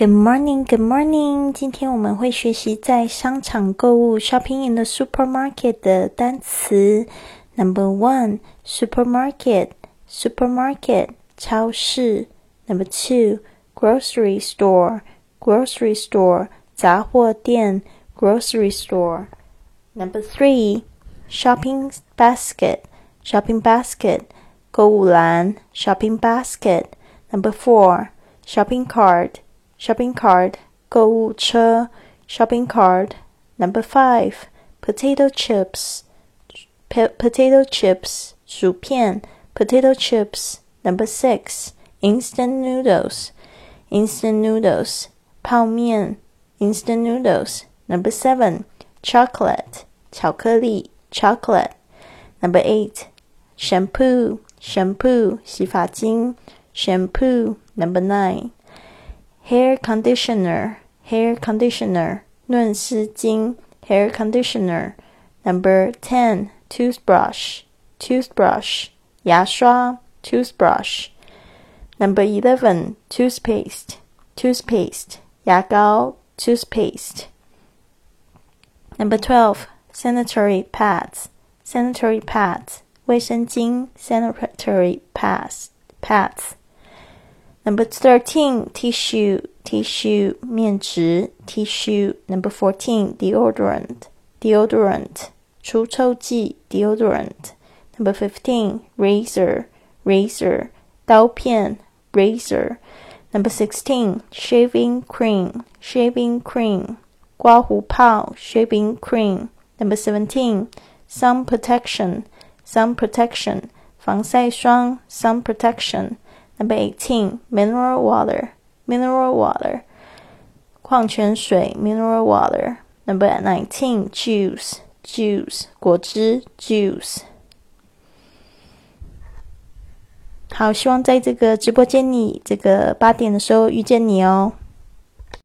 Good morning, good morning。今天我们会学习在商场购物 （shopping in the supermarket） 的单词。Number one, supermarket, supermarket 超市。Number two, grocery store, grocery store 杂货店 grocery store. Number three, shopping basket, shopping basket 购物篮 shopping basket. Number four, shopping cart shopping cart 购物车 shopping cart. Number five, potato chips potato chips 薯片 potato chips. Number six, instant noodles instant noodles 泡面 instant noodles. Number seven, chocolate 巧克力 chocolate. Number eight, shampoo shampoo 洗发精 shampoo. Number nine, hair conditioner, hair conditioner, 润丝精 hair conditioner. Number ten, toothbrush, toothbrush, 牙刷 toothbrush. Number eleven, toothpaste, toothpaste, 牙膏 toothpaste. Number twelve, sanitary pads, sanitary pads, 卫生巾 sanitary pads, pads. Number thirteen, tissue tissue 面纸 tissue. Number fourteen, deodorant deodorant 除臭剂 deodorant. Number fifteen, razor razor 刀片 razor. Number sixteen, shaving cream shaving cream 刮胡泡 shaving cream. Number seventeen, sun protection sun protection 防晒霜 sun protection. Number eighteen, mineral water mineral water 矿泉水 mineral water. Number nineteen, juice juice 果汁 juice. 好，希望在这个直播间里，这个八点的时候遇见你哦。